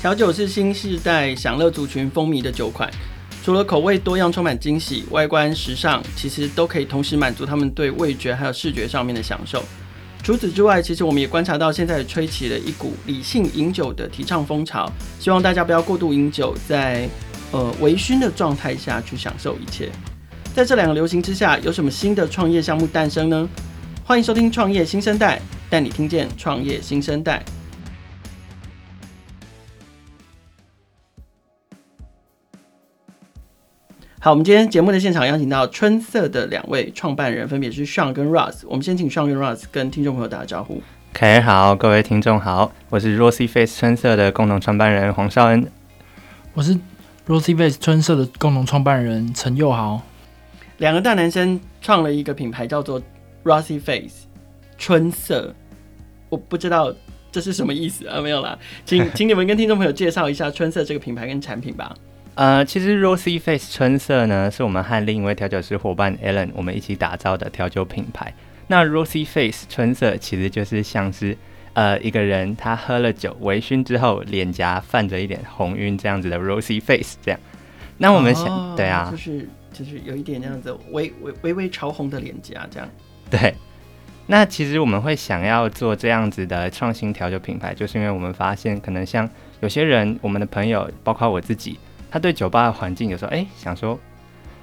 调酒是新世代享乐族群风靡的酒款，除了口味多样、充满惊喜，外观时尚，其实都可以同时满足他们对味觉还有视觉上面的享受。除此之外，其实我们也观察到，现在吹起了一股理性饮酒的提倡风潮，希望大家不要过度饮酒，在呃微醺的状态下去享受一切。在这两个流行之下，有什么新的创业项目诞生呢？欢迎收听《创业新生代》，带你听见创业新生代。好，我们今天节目的现场邀请到春色的两位创办人，分别是 Sean 跟 Ross。我们先请 Sean 跟 Ross 跟听众朋友打个招呼。凯儿好，各位听众好，我是 Rosy Face 春色的共同创办人黄绍恩。我是 Rosy Face 春色的共同创办人陈佑豪。两个大男生创了一个品牌，叫做 Rosy Face 春色。我不知道这是什么意思啊？没有啦，请请你们跟听众朋友介绍一下春色这个品牌跟产品吧。呃，其实 Rosy Face 春色呢，是我们和另一位调酒师伙伴 Alan 我们一起打造的调酒品牌。那 Rosy Face 春色其实就是像是呃一个人他喝了酒微醺之后，脸颊泛着一点红晕这样子的 Rosy Face 这样。那我们想，哦、对啊，就是。就是有一点那样子微微微微潮红的脸颊，这样。对，那其实我们会想要做这样子的创新调酒品牌，就是因为我们发现，可能像有些人，我们的朋友，包括我自己，他对酒吧的环境有时候，哎、欸，想说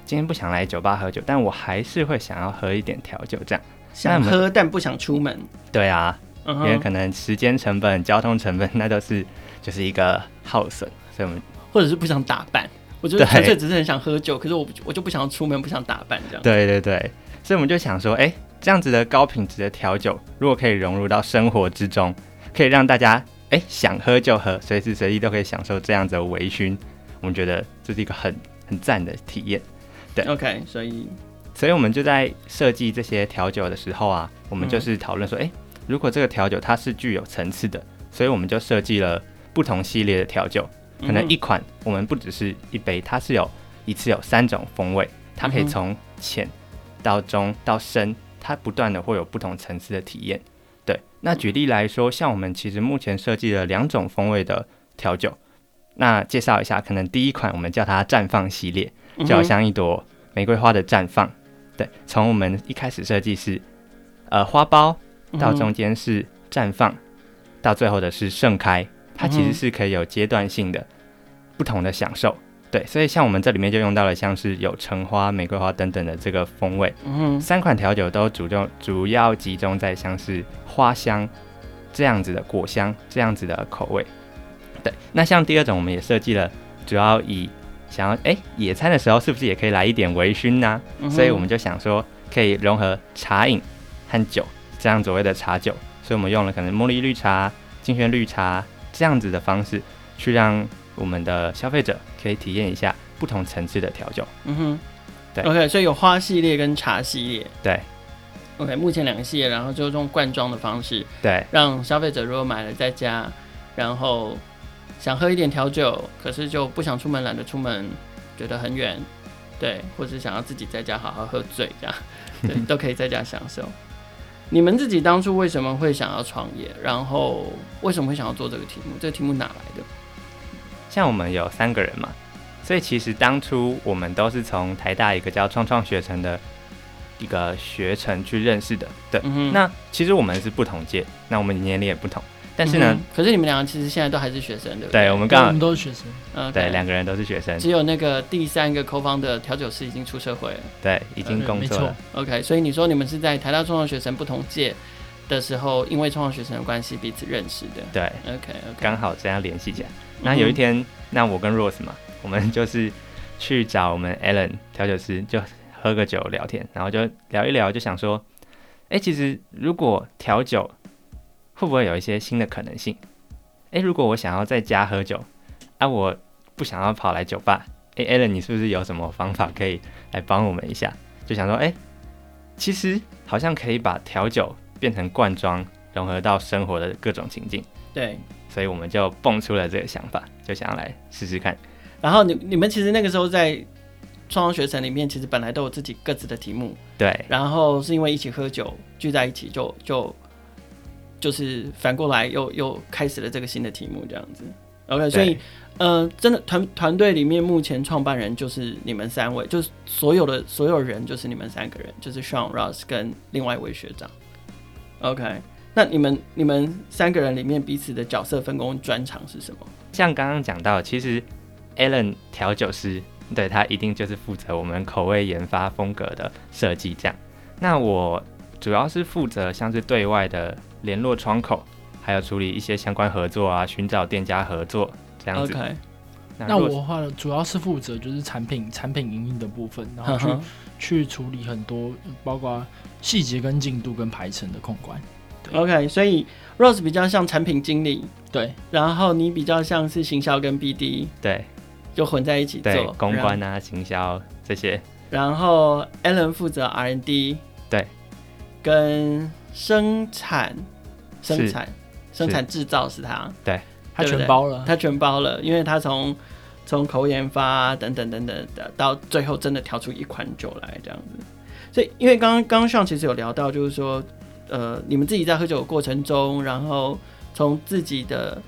今天不想来酒吧喝酒，但我还是会想要喝一点调酒，这样。想喝但不想出门。对啊，嗯、因为可能时间成本、交通成本，那都是就是一个耗损，所以我们或者是不想打扮。我觉得纯粹只是很想喝酒，可是我我就不想出门，不想打扮这样。对对对，所以我们就想说，哎、欸，这样子的高品质的调酒，如果可以融入到生活之中，可以让大家哎、欸、想喝就喝，随时随地都可以享受这样子的微醺，我们觉得这是一个很很赞的体验。对，OK，所以所以我们就在设计这些调酒的时候啊，我们就是讨论说，哎、欸，如果这个调酒它是具有层次的，所以我们就设计了不同系列的调酒。可能一款我们不只是一杯，它是有一次有三种风味，它可以从浅到中到深，它不断的会有不同层次的体验。对，那举例来说，像我们其实目前设计了两种风味的调酒，那介绍一下，可能第一款我们叫它绽放系列，就好像一朵玫瑰花的绽放。对，从我们一开始设计是呃花苞，到中间是绽放，到最后的是盛开。它其实是可以有阶段性的不同的享受，对，所以像我们这里面就用到了像是有橙花、玫瑰花等等的这个风味，嗯，三款调酒都主重主要集中在像是花香这样子的果香这样子的口味，对。那像第二种，我们也设计了，主要以想要哎、欸、野餐的时候是不是也可以来一点微醺呢？所以我们就想说可以融合茶饮和酒这样所谓的茶酒，所以我们用了可能茉莉绿茶、金萱绿茶。这样子的方式，去让我们的消费者可以体验一下不同层次的调酒。嗯哼，对。OK，所以有花系列跟茶系列。对。OK，目前两个系列，然后就用罐装的方式，对，让消费者如果买了在家，然后想喝一点调酒，可是就不想出门，懒得出门，觉得很远，对，或者想要自己在家好好喝醉，这样，对，都可以在家享受。你们自己当初为什么会想要创业？然后为什么会想要做这个题目？这个题目哪来的？像我们有三个人嘛，所以其实当初我们都是从台大一个叫创创学程的一个学程去认识的。对，嗯、那其实我们是不同届，那我们年龄也不同。但是呢、嗯，可是你们两个其实现在都还是学生，对不对？对，我们刚好我们都是学生，嗯，对，两个人都是学生。只有那个第三个 co-founder 的调酒师已经出社会了，对，已经工作了。嗯、OK，所以你说你们是在台大创创学生不同届的时候，因为创创学生的关系彼此认识的。对，OK，刚、okay、好这样联系起来。那有一天，那我跟 Rose 嘛，我们就是去找我们 Alan 调酒师，就喝个酒聊天，然后就聊一聊，就想说，哎、欸，其实如果调酒会不会有一些新的可能性？哎，如果我想要在家喝酒，啊，我不想要跑来酒吧，哎，Alan，你是不是有什么方法可以来帮我们一下？就想说，哎，其实好像可以把调酒变成罐装，融合到生活的各种情境。对，所以我们就蹦出了这个想法，就想要来试试看。然后你你们其实那个时候在创创学城里面，其实本来都有自己各自的题目。对。然后是因为一起喝酒聚在一起就，就就。就是反过来又又开始了这个新的题目，这样子。OK，所以呃，真的团团队里面目前创办人就是你们三位，就是所有的所有人就是你们三个人，就是 Sean、Ross 跟另外一位学长。OK，那你们你们三个人里面彼此的角色分工专长是什么？像刚刚讲到，其实 Alan 调酒师，对，他一定就是负责我们口味研发风格的设计这样。那我主要是负责像是对外的联络窗口，还有处理一些相关合作啊，寻找店家合作这样子。OK，那，那我的话主要是负责就是产品产品营运的部分，然后去、嗯、去处理很多包括细节跟进度跟排程的控管。OK，所以 Rose 比较像产品经理，对，然后你比较像是行销跟 BD，对，就混在一起做对公关啊、行销这些。然后 Alan 负责 R&D，对，跟生产、生产、生产制造是他，对，他全包了，他全包了，因为他从从口研发等等等等的，到最后真的调出一款酒来这样子。所以，因为刚刚刚刚上其实有聊到，就是说。呃，你们自己在喝酒的过程中，然后从自己的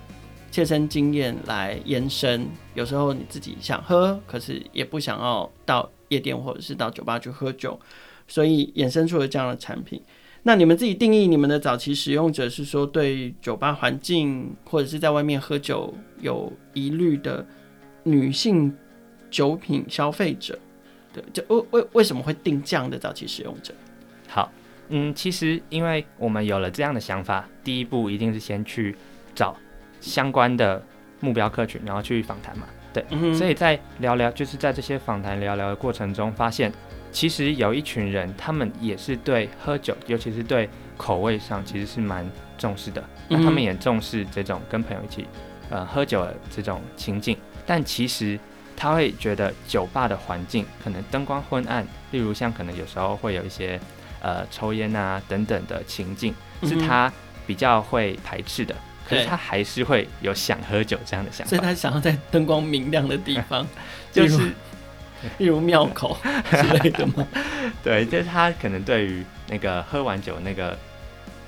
切身经验来延伸。有时候你自己想喝，可是也不想要到夜店或者是到酒吧去喝酒，所以衍生出了这样的产品。那你们自己定义你们的早期使用者是说，对酒吧环境或者是在外面喝酒有疑虑的女性酒品消费者，对，就为为为什么会定这样的早期使用者？好。嗯，其实因为我们有了这样的想法，第一步一定是先去找相关的目标客群，然后去访谈嘛。对，嗯、所以在聊聊，就是在这些访谈聊聊的过程中，发现其实有一群人，他们也是对喝酒，尤其是对口味上，其实是蛮重视的。那他们也重视这种跟朋友一起呃喝酒的这种情境，但其实他会觉得酒吧的环境可能灯光昏暗，例如像可能有时候会有一些。呃，抽烟啊等等的情境是他比较会排斥的，嗯、可是他还是会有想喝酒这样的想法，所以他想要在灯光明亮的地方，就是例如庙口之类的吗？对，就是他可能对于那个喝完酒那个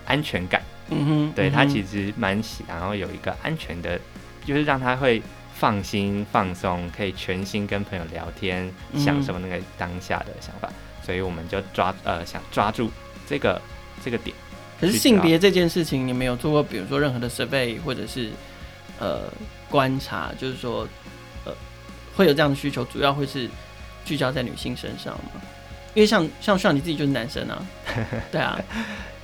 安全感，嗯哼，对他其实蛮喜，然后有一个安全的，就是让他会放心放松，可以全心跟朋友聊天，嗯、享受那个当下的想法。所以我们就抓呃想抓住这个这个点。可是性别这件事情，你没有做过，比如说任何的 survey 或者是呃观察，就是说呃会有这样的需求，主要会是聚焦在女性身上吗？因为像像像你自己就是男生啊，对啊，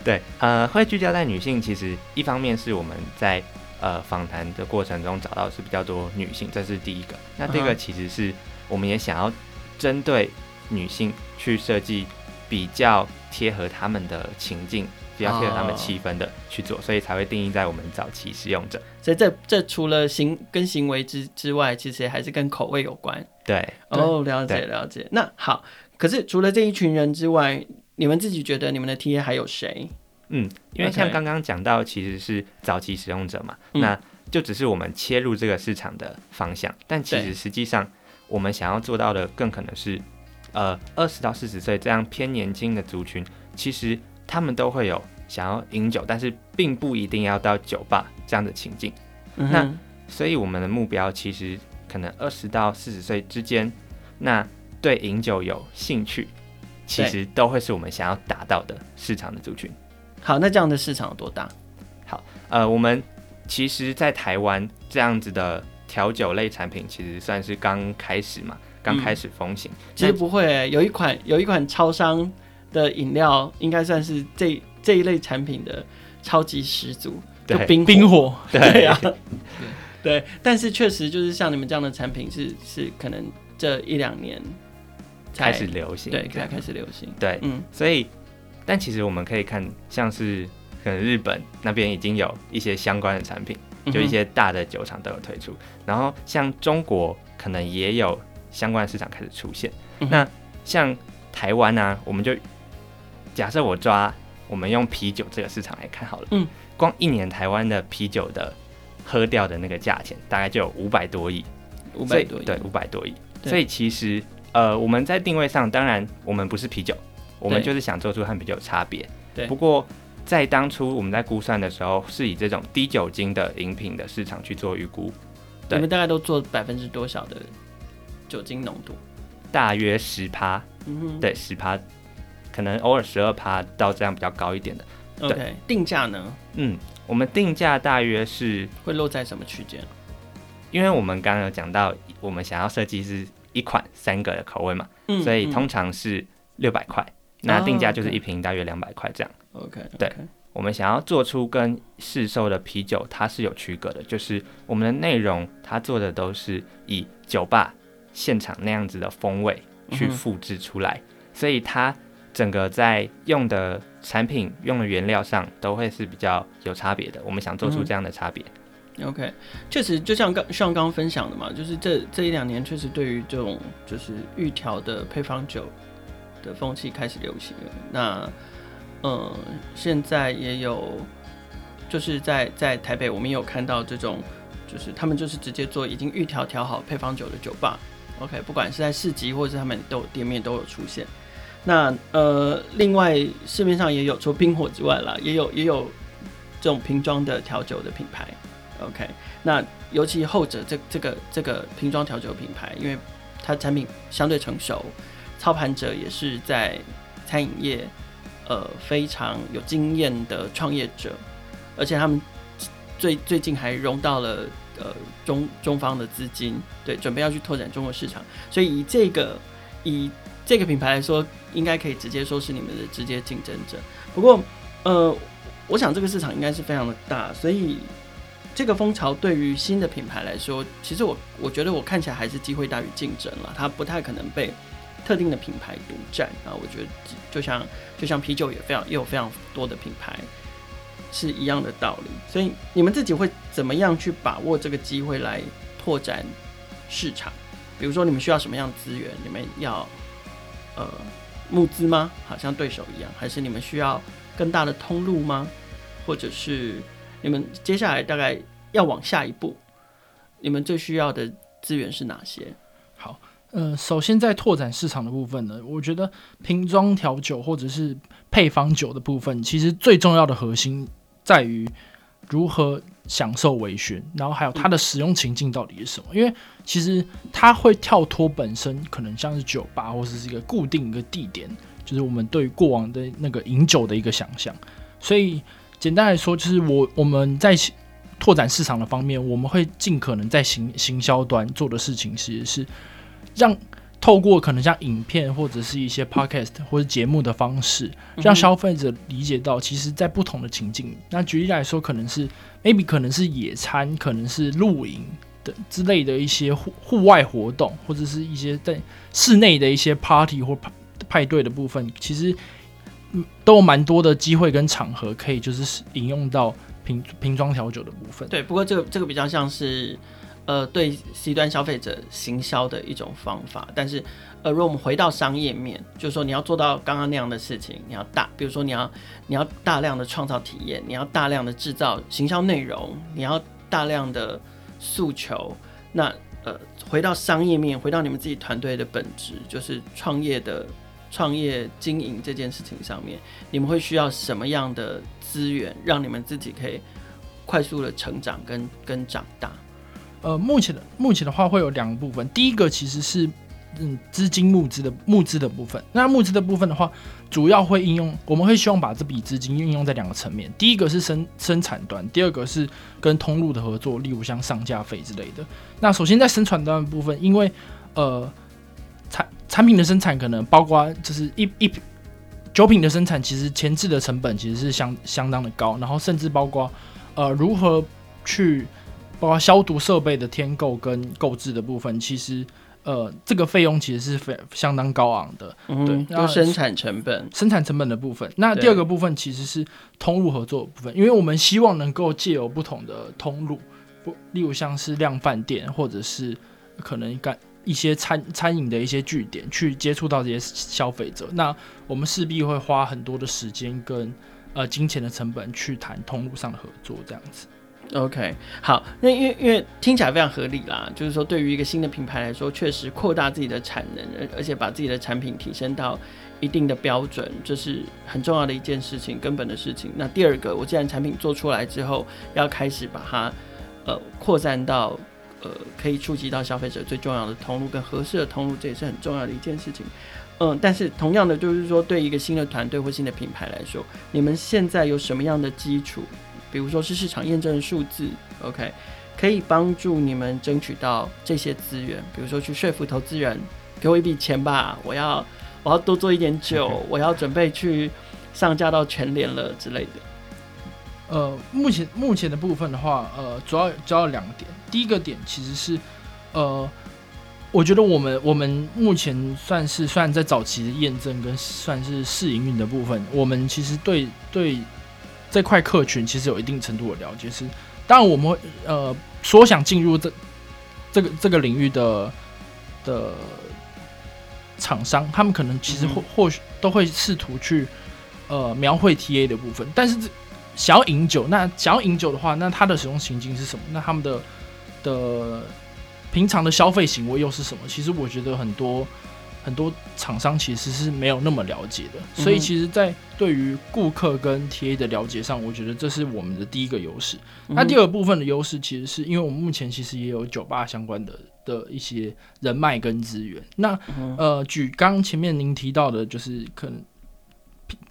对，呃会聚焦在女性，其实一方面是我们在呃访谈的过程中找到是比较多女性，这是第一个。那这个其实是我们也想要针对。女性去设计比较贴合他们的情境，比较贴合他们气氛的去做，所以才会定义在我们早期使用者。所以这这除了行跟行为之之外，其实还是跟口味有关。对，哦，了解了解。那好，可是除了这一群人之外，你们自己觉得你们的 TA 还有谁？嗯，因为像刚刚讲到，其实是早期使用者嘛，那就只是我们切入这个市场的方向，但其实实际上我们想要做到的更可能是。呃，二十到四十岁这样偏年轻的族群，其实他们都会有想要饮酒，但是并不一定要到酒吧这样的情境。嗯、那所以我们的目标其实可能二十到四十岁之间，那对饮酒有兴趣，其实都会是我们想要达到的市场的族群。好，那这样的市场有多大？好，呃，我们其实，在台湾这样子的调酒类产品，其实算是刚开始嘛。刚开始风行，其实不会、欸，有一款有一款超商的饮料，应该算是这这一类产品的超级始祖，就冰冰火，对呀，对，但是确实就是像你们这样的产品是，是是可能这一两年才开始流行，对，才开始流行，对，嗯，所以，但其实我们可以看，像是可能日本那边已经有一些相关的产品，就一些大的酒厂都有推出，嗯、然后像中国可能也有。相关的市场开始出现，嗯、那像台湾呢、啊，我们就假设我抓我们用啤酒这个市场来看好了，嗯，光一年台湾的啤酒的喝掉的那个价钱大概就有五百多亿，五百多亿，对，五百多亿。所以其实呃，我们在定位上，当然我们不是啤酒，我们就是想做出和啤酒有差别。对，不过在当初我们在估算的时候，是以这种低酒精的饮品的市场去做预估。你们大概都做百分之多少的酒精浓度？大约十趴，嗯哼，对，十趴，可能偶尔十二趴到这样比较高一点的。OK，定价呢？嗯，我们定价大约是会落在什么区间？因为我们刚刚有讲到，我们想要设计是一款三个的口味嘛，嗯、所以通常是六百块，那定价就是一瓶大约两百块这样。OK，对，我们想要做出跟市售的啤酒它是有区隔的，就是我们的内容它做的都是以酒吧现场那样子的风味去复制出来，嗯、所以它整个在用的产品用的原料上都会是比较有差别的。我们想做出这样的差别。OK，确实就像刚像刚刚分享的嘛，就是这这一两年确实对于这种就是预调的配方酒的风气开始流行了。那呃，现在也有就是在在台北，我们也有看到这种，就是他们就是直接做已经预调调好配方酒的酒吧。OK，不管是在市集或者是他们都有店面都有出现。那呃，另外市面上也有除冰火之外啦，也有也有这种瓶装的调酒的品牌。OK，那尤其后者这这个这个瓶装调酒品牌，因为它产品相对成熟，操盘者也是在餐饮业呃非常有经验的创业者，而且他们最最近还融到了呃中中方的资金，对，准备要去拓展中国市场，所以以这个以这个品牌来说，应该可以直接说是你们的直接竞争者。不过呃，我想这个市场应该是非常的大，所以。这个风潮对于新的品牌来说，其实我我觉得我看起来还是机会大于竞争了，它不太可能被特定的品牌独占啊。我觉得就像就像啤酒也非常也有非常多的品牌是一样的道理。所以你们自己会怎么样去把握这个机会来拓展市场？比如说你们需要什么样的资源？你们要呃募资吗？好像对手一样，还是你们需要更大的通路吗？或者是？你们接下来大概要往下一步，你们最需要的资源是哪些？好，呃，首先在拓展市场的部分呢，我觉得瓶装调酒或者是配方酒的部分，其实最重要的核心在于如何享受微醺，然后还有它的使用情境到底是什么？因为其实它会跳脱本身可能像是酒吧或者是一个固定一个地点，就是我们对过往的那个饮酒的一个想象，所以。简单来说，就是我我们在拓展市场的方面，我们会尽可能在行行销端做的事情，其实是让透过可能像影片或者是一些 podcast 或者节目的方式，让消费者理解到，其实，在不同的情境，那举例来说，可能是 maybe 可能是野餐，可能是露营的之类的一些户户外活动，或者是一些在室内的一些 party 或派派对的部分，其实。都有蛮多的机会跟场合可以就是引用到瓶瓶装调酒的部分。对，不过这个这个比较像是呃对 C 端消费者行销的一种方法。但是呃，如果我们回到商业面，就是说你要做到刚刚那样的事情，你要大，比如说你要你要大量的创造体验，你要大量的制造行销内容，你要大量的诉求。那呃，回到商业面，回到你们自己团队的本质，就是创业的。创业经营这件事情上面，你们会需要什么样的资源，让你们自己可以快速的成长跟跟长大？呃，目前的目前的话会有两个部分，第一个其实是嗯资金募资的募资的部分。那募资的部分的话，主要会应用，我们会希望把这笔资金运用在两个层面，第一个是生生产端，第二个是跟通路的合作，例如像上架费之类的。那首先在生产端的部分，因为呃。产产品的生产可能包括就是一一酒品的生产，其实前置的成本其实是相相当的高，然后甚至包括呃如何去包括消毒设备的添购跟购置的部分，其实呃这个费用其实是非相当高昂的。嗯、对，就生产成本，生产成本的部分。那第二个部分其实是通路合作的部分，因为我们希望能够借由不同的通路，不例如像是量贩店或者是可能干。一些餐餐饮的一些据点去接触到这些消费者，那我们势必会花很多的时间跟呃金钱的成本去谈通路上的合作，这样子。OK，好，那因为因为听起来非常合理啦，就是说对于一个新的品牌来说，确实扩大自己的产能，而而且把自己的产品提升到一定的标准，这是很重要的一件事情，根本的事情。那第二个，我既然产品做出来之后，要开始把它呃扩散到。呃可以触及到消费者最重要的通路跟合适的通路，这也是很重要的一件事情。嗯，但是同样的，就是说对一个新的团队或新的品牌来说，你们现在有什么样的基础？比如说是市场验证的数字，OK，可以帮助你们争取到这些资源。比如说去说服投资人，给我一笔钱吧，我要我要多做一点酒，我要准备去上架到全联了之类的。呃，目前目前的部分的话，呃，主要主要两个点。第一个点其实是，呃。我觉得我们我们目前算是算在早期的验证跟算是试营运的部分，我们其实对对这块客群其实有一定程度的了解。是当然我们呃所想进入这这个这个领域的的厂商，他们可能其实或或许都会试图去呃描绘 TA 的部分，但是想要饮酒，那想要饮酒的话，那它的使用情境是什么？那他们的的。平常的消费行为又是什么？其实我觉得很多很多厂商其实是没有那么了解的，所以其实，在对于顾客跟 TA 的了解上，我觉得这是我们的第一个优势。那第二部分的优势，其实是因为我们目前其实也有酒吧相关的的一些人脉跟资源。那呃，举刚前面您提到的，就是可能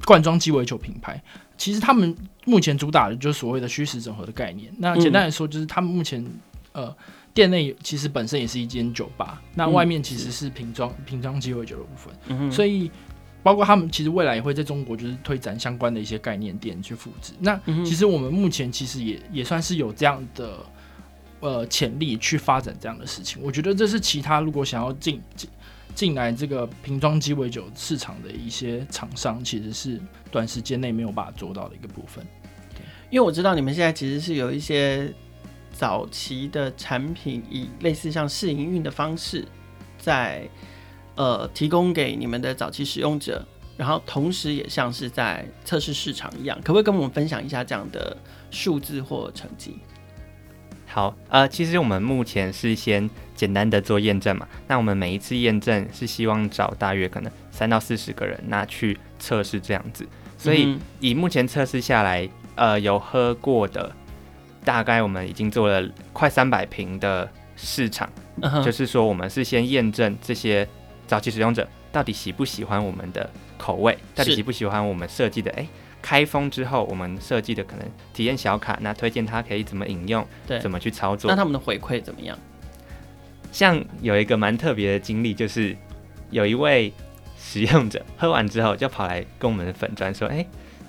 罐装鸡尾酒品牌，其实他们目前主打的就是所谓的虚实整合的概念。那简单来说，就是他们目前呃。店内其实本身也是一间酒吧，那外面其实是瓶装瓶装鸡尾酒的部分，嗯，所以包括他们其实未来也会在中国就是推展相关的一些概念店去复制。那其实我们目前其实也也算是有这样的呃潜力去发展这样的事情。我觉得这是其他如果想要进进进来这个瓶装鸡尾酒市场的一些厂商，其实是短时间内没有办法做到的一个部分。因为我知道你们现在其实是有一些。早期的产品以类似像试营运的方式在，在呃提供给你们的早期使用者，然后同时也像是在测试市场一样，可不可以跟我们分享一下这样的数字或成绩？好，呃，其实我们目前是先简单的做验证嘛，那我们每一次验证是希望找大约可能三到四十个人，那去测试这样子，所以以目前测试下来，呃，有喝过的。大概我们已经做了快三百平的市场，uh -huh. 就是说我们是先验证这些早期使用者到底喜不喜欢我们的口味，到底喜不喜欢我们设计的。哎，开封之后我们设计的可能体验小卡，那推荐他可以怎么饮用，对，怎么去操作。那他们的回馈怎么样？像有一个蛮特别的经历，就是有一位使用者喝完之后就跑来跟我们的粉砖说：“哎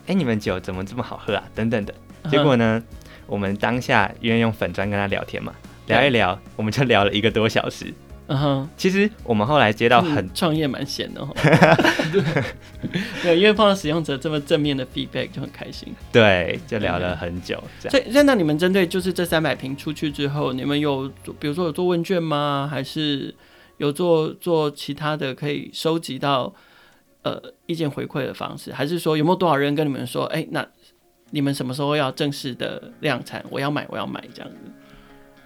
哎，你们酒怎么这么好喝啊？”等等的。结果呢？Uh. 我们当下因为用粉砖跟他聊天嘛，聊一聊，我们就聊了一个多小时。嗯哼，其实我们后来接到很创业蛮闲的哦。对，因为碰到使用者这么正面的 feedback 就很开心。对，就聊了很久。这样。所以，现在你们针对就是这三百瓶出去之后，你们有比如说有做问卷吗？还是有做做其他的可以收集到呃意见回馈的方式？还是说有没有多少人跟你们说，哎、欸，那？你们什么时候要正式的量产？我要买，我要买这样子。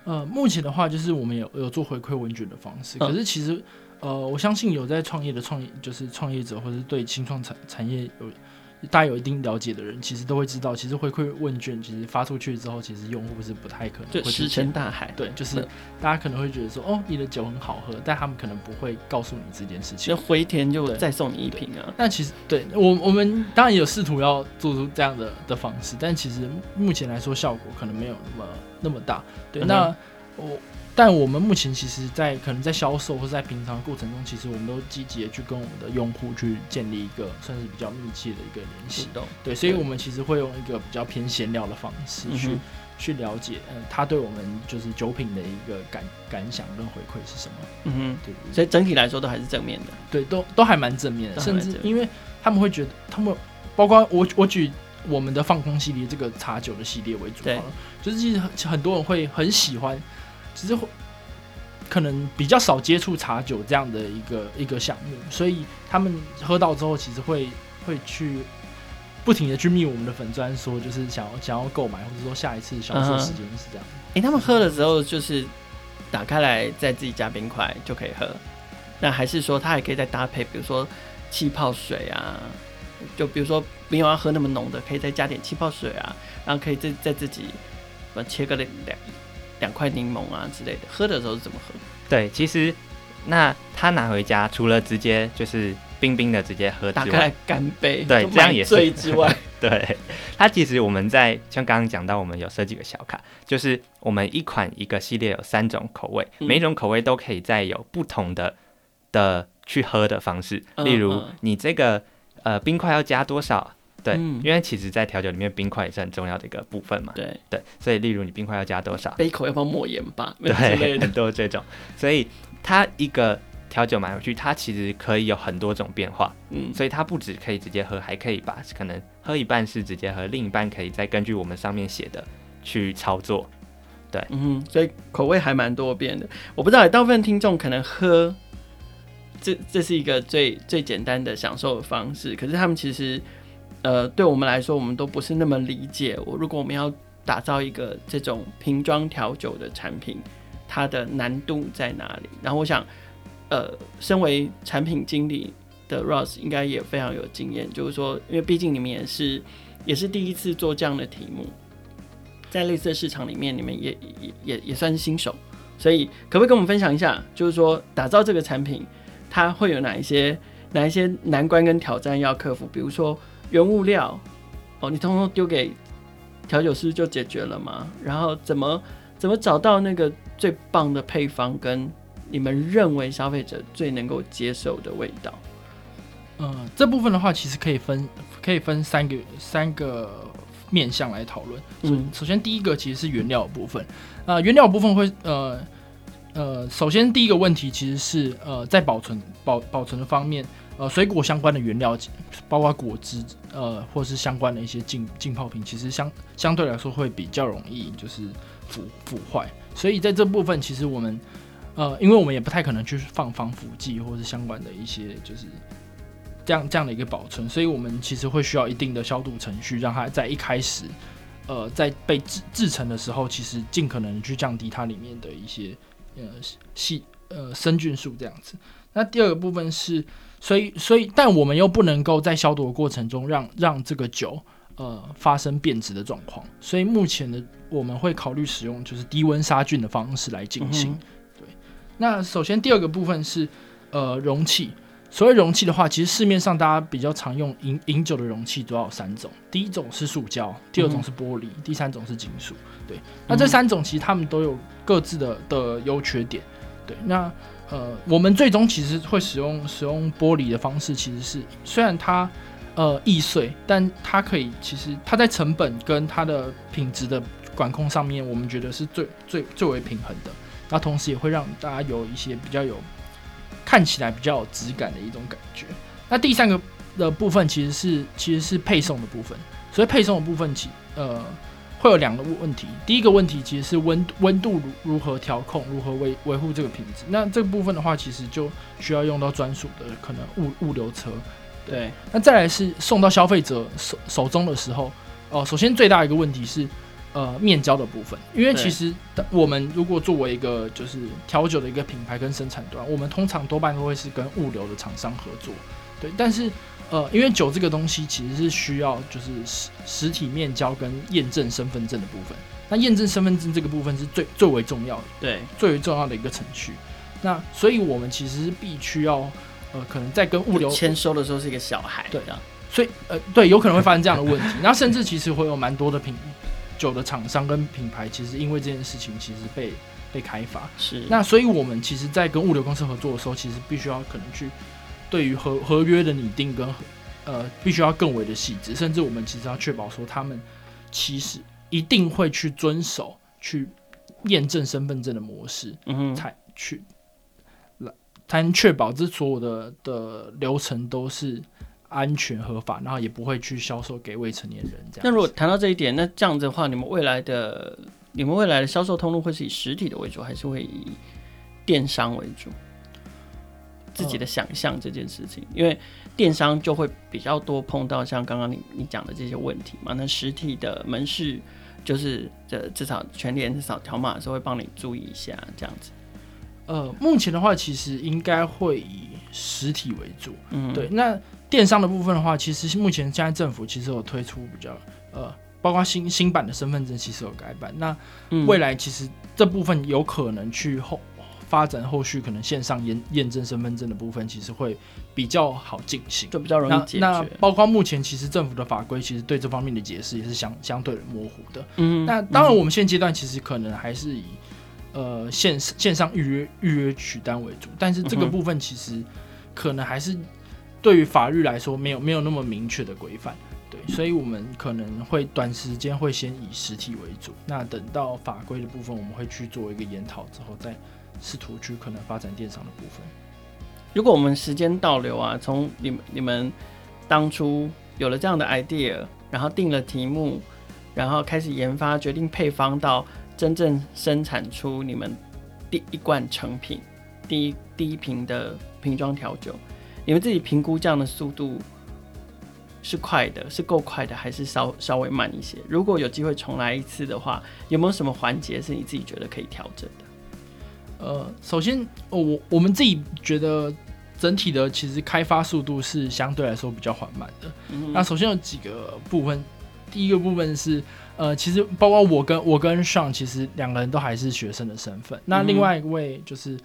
呃，目前的话就是我们有有做回馈问卷的方式，可是其实呃，我相信有在创业的创业就是创业者，或者是对新创产产业有。大家有一定了解的人，其实都会知道，其实回馈问卷其实发出去之后，其实用户是不太可能会石沉大海。对，就是大家可能会觉得说，哦，你的酒很好喝，但他们可能不会告诉你这件事情。那回填就再送你一瓶啊。那其实对我我们当然也有试图要做出这样的的方式，但其实目前来说效果可能没有那么那么大。对，嗯、那我。但我们目前其实，在可能在销售或者在平常的过程中，其实我们都积极的去跟我们的用户去建立一个算是比较密切的一个联系。对，所以我们其实会用一个比较偏闲聊的方式去、嗯、去了解，嗯，他对我们就是酒品的一个感感想跟回馈是什么。嗯哼，对，所以整体来说都还是正面的。对，都都还蛮正面的，甚至因为他们会觉得，他们包括我，我举我们的放空系列这个茶酒的系列为主，对，就是其实很多人会很喜欢。其实会可能比较少接触茶酒这样的一个一个项目，所以他们喝到之后，其实会会去不停的去密我们的粉砖，说就是想要想要购买，或者说下一次销售时间是这样。哎、他们喝的时候就是打开来再自己加冰块就可以喝，那还是说他还可以再搭配，比如说气泡水啊，就比如说没有要喝那么浓的，可以再加点气泡水啊，然后可以再再自己切个两两两。块柠檬啊之类的，喝的时候是怎么喝？对，其实那他拿回家，除了直接就是冰冰的直接喝之外，打开来干杯，对，这样也是之外，对，它其实我们在像刚刚讲到，我们有设计个小卡，就是我们一款一个系列有三种口味，嗯、每一种口味都可以再有不同的的去喝的方式，例如你这个呃冰块要加多少？对，嗯、因为其实，在调酒里面，冰块也是很重要的一个部分嘛。对对，所以例如你冰块要加多少？杯口要不要抹盐巴？对，很多这种。所以它一个调酒买回去，它其实可以有很多种变化。嗯，所以它不止可以直接喝，还可以把可能喝一半是直接喝，另一半可以再根据我们上面写的去操作。对，嗯，所以口味还蛮多变的。我不知道，大部分听众可能喝，这这是一个最最简单的享受的方式，可是他们其实。呃，对我们来说，我们都不是那么理解。我如果我们要打造一个这种瓶装调酒的产品，它的难度在哪里？然后我想，呃，身为产品经理的 Ross 应该也非常有经验，就是说，因为毕竟你们也是也是第一次做这样的题目，在类似的市场里面，你们也也也也算是新手，所以可不可以跟我们分享一下，就是说打造这个产品，它会有哪一些哪一些难关跟挑战要克服？比如说。原物料，哦，你通通丢给调酒师就解决了吗？然后怎么怎么找到那个最棒的配方，跟你们认为消费者最能够接受的味道？嗯，这部分的话，其实可以分可以分三个三个面向来讨论。嗯，首先第一个其实是原料的部分。啊、呃，原料部分会呃呃，首先第一个问题其实是呃在保存保保存的方面。呃，水果相关的原料，包括果汁，呃，或是相关的一些浸浸泡品，其实相相对来说会比较容易就是腐腐坏。所以在这部分，其实我们，呃，因为我们也不太可能去放防腐剂或是相关的一些就是这样这样的一个保存，所以我们其实会需要一定的消毒程序，让它在一开始，呃，在被制制成的时候，其实尽可能去降低它里面的一些呃细呃生菌数这样子。那第二个部分是。所以，所以，但我们又不能够在消毒的过程中让让这个酒呃发生变质的状况。所以目前的我们会考虑使用就是低温杀菌的方式来进行。嗯、对，那首先第二个部分是呃容器。所谓容器的话，其实市面上大家比较常用饮饮酒的容器主要有三种：第一种是塑胶，第二种是玻璃，嗯、第三种是金属。对，那这三种其实它们都有各自的的优缺点。对，那。呃，我们最终其实会使用使用玻璃的方式，其实是虽然它呃易碎，但它可以其实它在成本跟它的品质的管控上面，我们觉得是最最最为平衡的。那同时也会让大家有一些比较有看起来比较有质感的一种感觉。那第三个的部分其实是其实是配送的部分，所以配送的部分其呃。会有两个问题，第一个问题其实是温温度如如何调控，如何维维护这个品质。那这个部分的话，其实就需要用到专属的可能物物流车。对，那再来是送到消费者手手中的时候，哦、呃，首先最大一个问题是，呃，面交的部分，因为其实我们如果作为一个就是调酒的一个品牌跟生产端，我们通常多半都会是跟物流的厂商合作。对，但是。呃，因为酒这个东西其实是需要就是实实体面交跟验证身份证的部分。那验证身份证这个部分是最最为重要的，对，最为重要的一个程序。那所以我们其实是必须要，呃，可能在跟物流签收的时候是一个小孩，对啊，所以呃，对，有可能会发生这样的问题。那甚至其实会有蛮多的品酒的厂商跟品牌，其实因为这件事情其实被被开发。是。那所以我们其实，在跟物流公司合作的时候，其实必须要可能去。对于合合约的拟定跟呃，必须要更为的细致，甚至我们其实要确保说他们其实一定会去遵守去验证身份证的模式，嗯哼，才去来才能确保这所有的的流程都是安全合法，然后也不会去销售给未成年人这样。那如果谈到这一点，那这样子的话，你们未来的你们未来的销售通路会是以实体的为主，还是会以电商为主？自己的想象这件事情，因为电商就会比较多碰到像刚刚你你讲的这些问题嘛。那实体的门市就是这至少全联至少条码的时候会帮你注意一下这样子。呃，目前的话其实应该会以实体为主。嗯，对。那电商的部分的话，其实目前现在政府其实有推出比较呃包括新新版的身份证其实有改版。那未来其实这部分有可能去后发展后续可能线上验验证身份证的部分，其实会比较好进行，就比较容易解决。那包括目前其实政府的法规其实对这方面的解释也是相相对的模糊的。嗯，那当然我们现阶段其实可能还是以呃线线上预约预约取单为主，但是这个部分其实可能还是对于法律来说没有没有那么明确的规范。对，所以我们可能会短时间会先以实体为主，那等到法规的部分，我们会去做一个研讨之后，再试图去可能发展电商的部分。如果我们时间倒流啊，从你们你们当初有了这样的 idea，然后定了题目，然后开始研发，决定配方，到真正生产出你们第一罐成品，第一第一瓶的瓶装调酒，你们自己评估这样的速度？是快的，是够快的，还是稍稍微慢一些？如果有机会重来一次的话，有没有什么环节是你自己觉得可以调整的？呃，首先，我我们自己觉得整体的其实开发速度是相对来说比较缓慢的。嗯、那首先有几个部分，第一个部分是，呃，其实包括我跟我跟 Sean，其实两个人都还是学生的身份。那另外一位就是。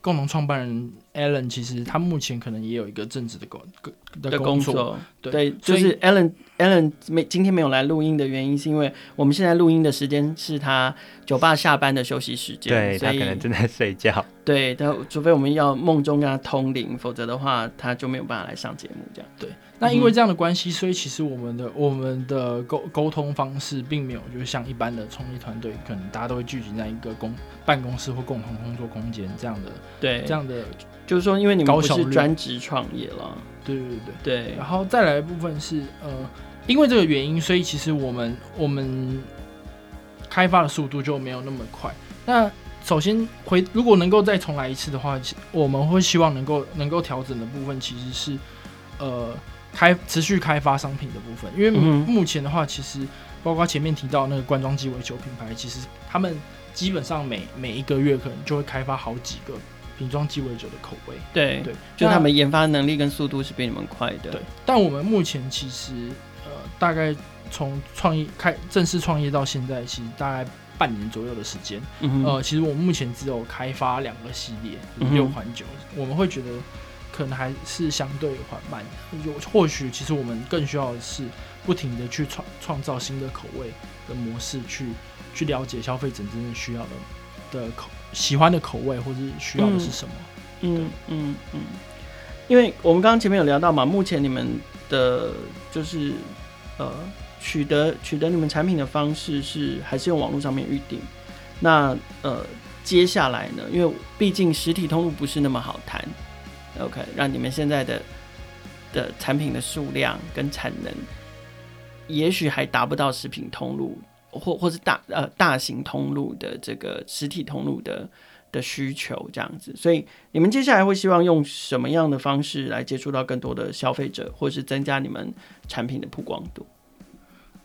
共同创办人 Alan 其实他目前可能也有一个正职的工的工作，对，对就是 Allen Allen 没今天没有来录音的原因，是因为我们现在录音的时间是他酒吧下班的休息时间，对，他可能正在睡觉，对，他除非我们要梦中跟他通灵，否则的话他就没有办法来上节目，这样对。那因为这样的关系，所以其实我们的我们的沟沟通方式并没有，就是像一般的创意团队，可能大家都会聚集在一个公办公室或共同工作空间这样的。对，这样的就是说，因为你们不是专职创业了。对对对对。然后再来的部分是，呃，因为这个原因，所以其实我们我们开发的速度就没有那么快。那首先回，如果能够再重来一次的话，我们会希望能够能够调整的部分，其实是，呃。开持续开发商品的部分，因为目前的话，其实包括前面提到那个罐装鸡尾酒品牌，其实他们基本上每每一个月可能就会开发好几个瓶装鸡尾酒的口味。对对，就他们研发能力跟速度是比你们快的。对，但我们目前其实呃，大概从创业开正式创业到现在，其实大概半年左右的时间。嗯、呃，其实我们目前只有开发两个系列，六款酒，我们会觉得。可能还是相对缓慢，有或许其实我们更需要的是不停的去创创造新的口味的模式，去去了解消费者真正需要的的口喜欢的口味，或是需要的是什么。嗯嗯嗯，因为我们刚刚前面有聊到嘛，目前你们的就是呃取得取得你们产品的方式是还是用网络上面预定。那呃接下来呢，因为毕竟实体通路不是那么好谈。OK，让你们现在的的产品的数量跟产能，也许还达不到食品通路或或是大呃大型通路的这个实体通路的的需求这样子，所以你们接下来会希望用什么样的方式来接触到更多的消费者，或是增加你们产品的曝光度？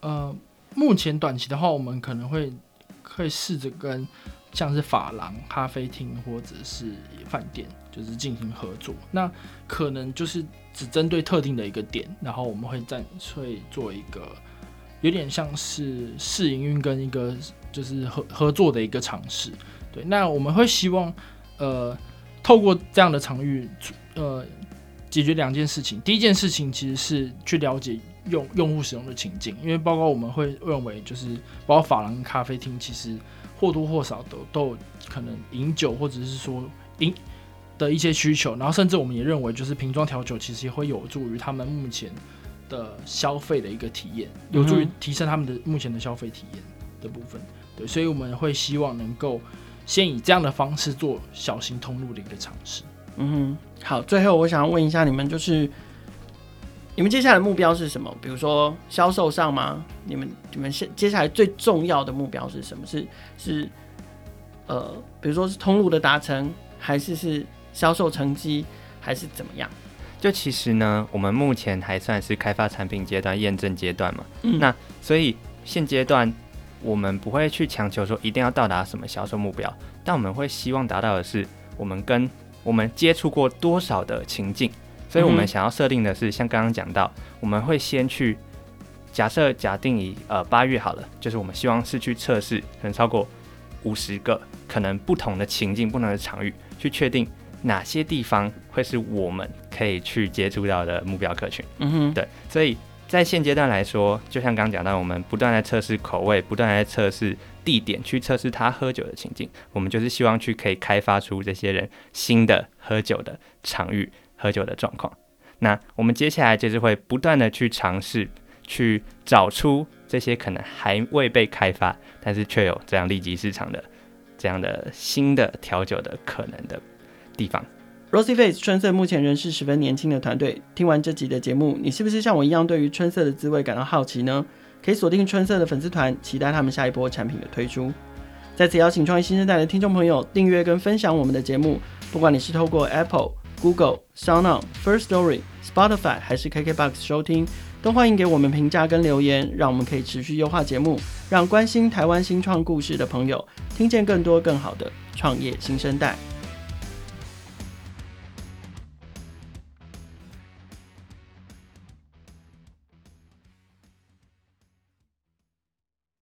呃，目前短期的话，我们可能会会试着跟像是发廊、咖啡厅或者是饭店。就是进行合作，那可能就是只针对特定的一个点，然后我们会再会做一个有点像是试营运跟一个就是合合作的一个尝试。对，那我们会希望呃透过这样的场域呃解决两件事情。第一件事情其实是去了解用用户使用的情境，因为包括我们会认为就是包括发廊、咖啡厅，其实或多或少都都有可能饮酒或者是说饮。的一些需求，然后甚至我们也认为，就是瓶装调酒其实也会有助于他们目前的消费的一个体验，有助于提升他们的目前的消费体验的部分。对，所以我们会希望能够先以这样的方式做小型通路的一个尝试。嗯哼，好，最后我想要问一下你们，就是你们接下来的目标是什么？比如说销售上吗？你们你们现接下来最重要的目标是什么？是是呃，比如说是通路的达成，还是是？销售成绩还是怎么样？就其实呢，我们目前还算是开发产品阶段、验证阶段嘛。嗯。那所以现阶段我们不会去强求说一定要到达什么销售目标，但我们会希望达到的是我们跟我们接触过多少的情境。所以我们想要设定的是，像刚刚讲到，我们会先去假设假定以呃八月好了，就是我们希望是去测试可能超过五十个可能不同的情境、不同的场域，去确定哪些地方会是我们可以去接触到的目标客群。嗯哼，对，所以在现阶段来说，就像刚刚讲到，我们不断在测试口味，不断在测试地点，去测试他喝酒的情境。我们就是希望去可以开发出这些人新的喝酒的场域、喝酒的状况。那我们接下来就是会不断的去尝试，去找出这些可能还未被开发，但是却有这样利基市场的这样的新的调酒的可能的地方。Rosy Face 春色目前仍是十分年轻的团队。听完这集的节目，你是不是像我一样对于春色的滋味感到好奇呢？可以锁定春色的粉丝团，期待他们下一波产品的推出。再次邀请创业新生代的听众朋友订阅跟分享我们的节目，不管你是透过 Apple、Google、SoundOn、First Story。Spotify 还是 KKBOX 收听，都欢迎给我们评价跟留言，让我们可以持续优化节目，让关心台湾新创故事的朋友听见更多更好的创业新生代。